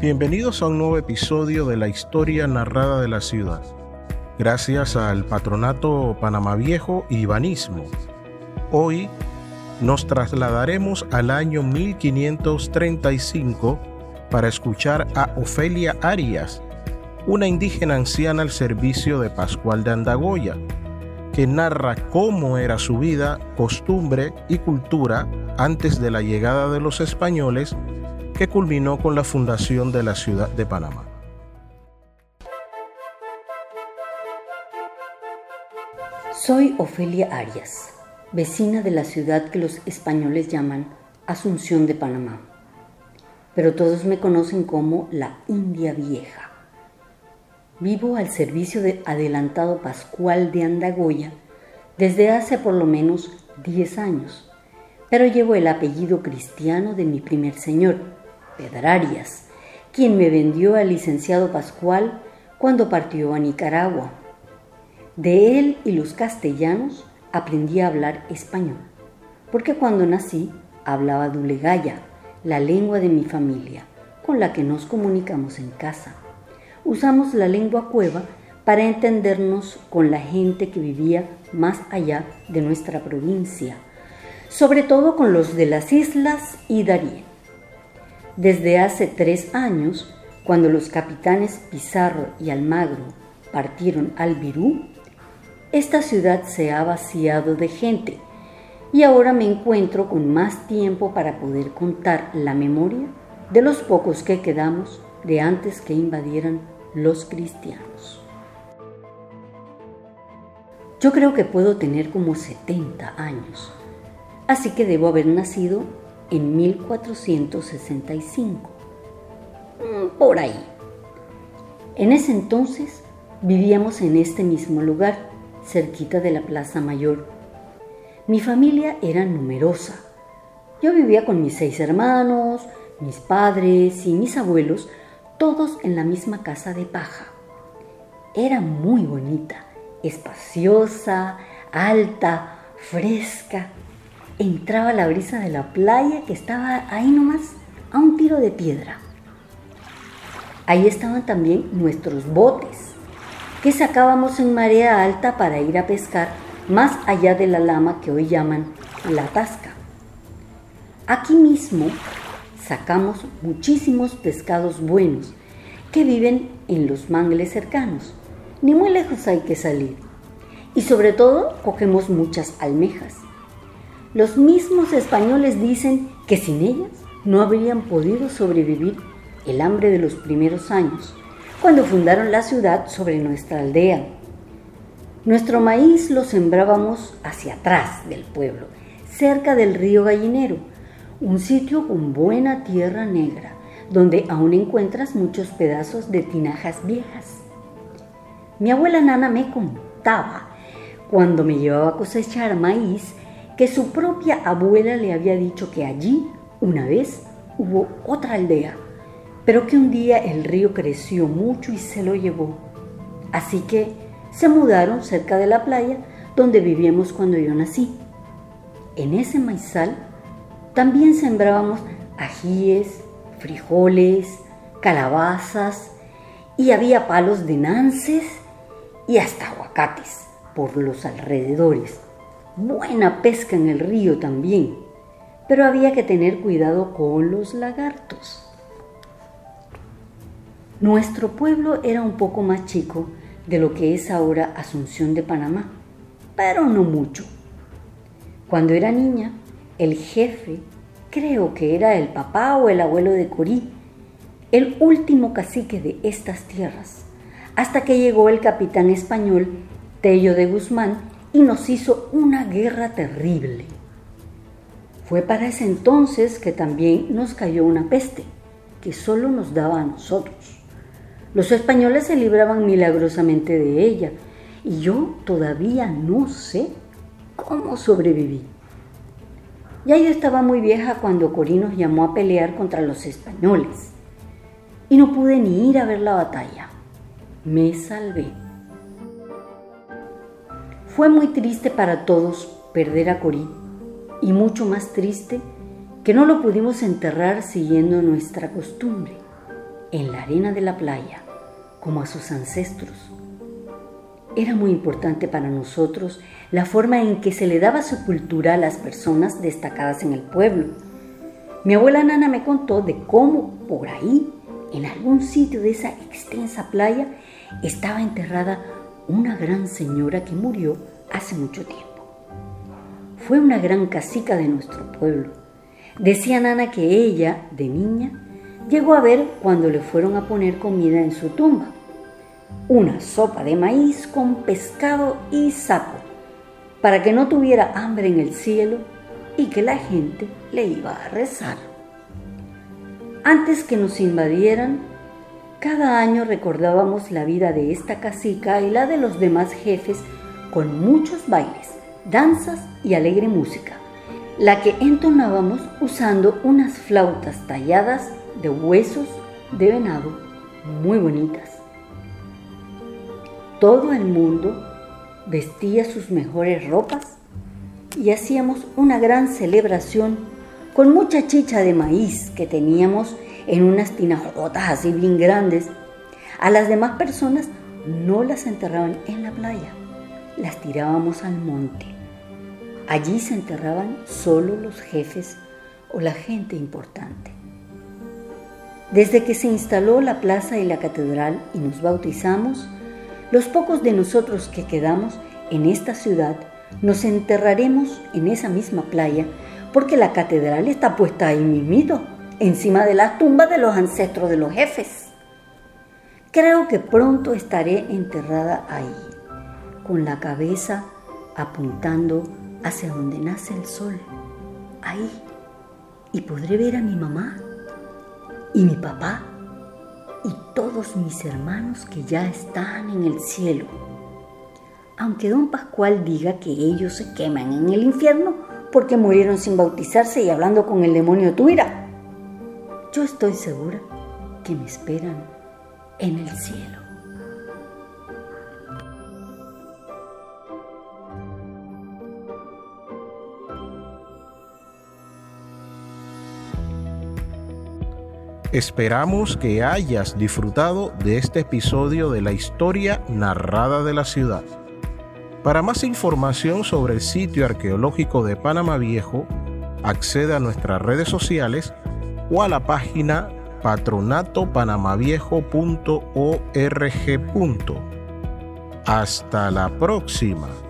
Bienvenidos a un nuevo episodio de la historia narrada de la ciudad, gracias al Patronato Panamá Viejo y Banismo. Hoy nos trasladaremos al año 1535 para escuchar a Ofelia Arias, una indígena anciana al servicio de Pascual de Andagoya, que narra cómo era su vida, costumbre y cultura antes de la llegada de los españoles que culminó con la fundación de la ciudad de Panamá. Soy Ofelia Arias, vecina de la ciudad que los españoles llaman Asunción de Panamá, pero todos me conocen como la India Vieja. Vivo al servicio de adelantado Pascual de Andagoya desde hace por lo menos 10 años, pero llevo el apellido cristiano de mi primer señor, Pedrarias, quien me vendió al licenciado Pascual cuando partió a Nicaragua. De él y los castellanos aprendí a hablar español, porque cuando nací hablaba dulegaya, la lengua de mi familia, con la que nos comunicamos en casa. Usamos la lengua cueva para entendernos con la gente que vivía más allá de nuestra provincia, sobre todo con los de las islas y Darién. Desde hace tres años, cuando los capitanes Pizarro y Almagro partieron al Virú, esta ciudad se ha vaciado de gente y ahora me encuentro con más tiempo para poder contar la memoria de los pocos que quedamos de antes que invadieran los cristianos. Yo creo que puedo tener como 70 años, así que debo haber nacido en 1465. Mm, por ahí. En ese entonces vivíamos en este mismo lugar, cerquita de la Plaza Mayor. Mi familia era numerosa. Yo vivía con mis seis hermanos, mis padres y mis abuelos, todos en la misma casa de paja. Era muy bonita, espaciosa, alta, fresca entraba la brisa de la playa que estaba ahí nomás a un tiro de piedra. Ahí estaban también nuestros botes que sacábamos en marea alta para ir a pescar más allá de la lama que hoy llaman la tasca. Aquí mismo sacamos muchísimos pescados buenos que viven en los mangles cercanos. Ni muy lejos hay que salir. Y sobre todo cogemos muchas almejas. Los mismos españoles dicen que sin ellas no habrían podido sobrevivir el hambre de los primeros años, cuando fundaron la ciudad sobre nuestra aldea. Nuestro maíz lo sembrábamos hacia atrás del pueblo, cerca del río Gallinero, un sitio con buena tierra negra, donde aún encuentras muchos pedazos de tinajas viejas. Mi abuela Nana me contaba, cuando me llevaba a cosechar maíz, que su propia abuela le había dicho que allí, una vez, hubo otra aldea, pero que un día el río creció mucho y se lo llevó. Así que se mudaron cerca de la playa donde vivíamos cuando yo nací. En ese maizal también sembrábamos ajíes, frijoles, calabazas y había palos de nances y hasta aguacates por los alrededores buena pesca en el río también, pero había que tener cuidado con los lagartos. Nuestro pueblo era un poco más chico de lo que es ahora Asunción de Panamá, pero no mucho. Cuando era niña, el jefe, creo que era el papá o el abuelo de Corí, el último cacique de estas tierras, hasta que llegó el capitán español Tello de Guzmán y nos hizo una guerra terrible. Fue para ese entonces que también nos cayó una peste, que solo nos daba a nosotros. Los españoles se libraban milagrosamente de ella y yo todavía no sé cómo sobreviví. Ya yo estaba muy vieja cuando Corí nos llamó a pelear contra los españoles y no pude ni ir a ver la batalla. Me salvé. Fue muy triste para todos perder a Corí y mucho más triste que no lo pudimos enterrar siguiendo nuestra costumbre. en la arena de la playa, como a sus ancestros. Era muy importante para nosotros la forma en que se le daba su cultura a las personas destacadas en el pueblo. Mi abuela Nana me contó de cómo por ahí, en algún sitio de esa extensa playa, estaba enterrada una gran señora que murió hace mucho tiempo. Fue una gran casica de nuestro pueblo. Decía Nana que ella, de niña, llegó a ver cuando le fueron a poner comida en su tumba. Una sopa de maíz con pescado y sapo, para que no tuviera hambre en el cielo y que la gente le iba a rezar. Antes que nos invadieran, cada año recordábamos la vida de esta casica y la de los demás jefes con muchos bailes, danzas y alegre música, la que entonábamos usando unas flautas talladas de huesos de venado muy bonitas. Todo el mundo vestía sus mejores ropas y hacíamos una gran celebración con mucha chicha de maíz que teníamos en unas tinajotas así bien grandes. A las demás personas no las enterraban en la playa, las tirábamos al monte. Allí se enterraban solo los jefes o la gente importante. Desde que se instaló la plaza y la catedral y nos bautizamos, los pocos de nosotros que quedamos en esta ciudad nos enterraremos en esa misma playa porque la catedral está puesta ahí mismito, encima de las tumbas de los ancestros de los jefes. Creo que pronto estaré enterrada ahí, con la cabeza apuntando hacia donde nace el sol, ahí, y podré ver a mi mamá y mi papá y todos mis hermanos que ya están en el cielo. Aunque don Pascual diga que ellos se queman en el infierno porque murieron sin bautizarse y hablando con el demonio Tuira, yo estoy segura que me esperan en el cielo. Esperamos que hayas disfrutado de este episodio de la historia narrada de la ciudad. Para más información sobre el sitio arqueológico de Panamá Viejo, accede a nuestras redes sociales o a la página patronatopanamaviejo.org. Hasta la próxima.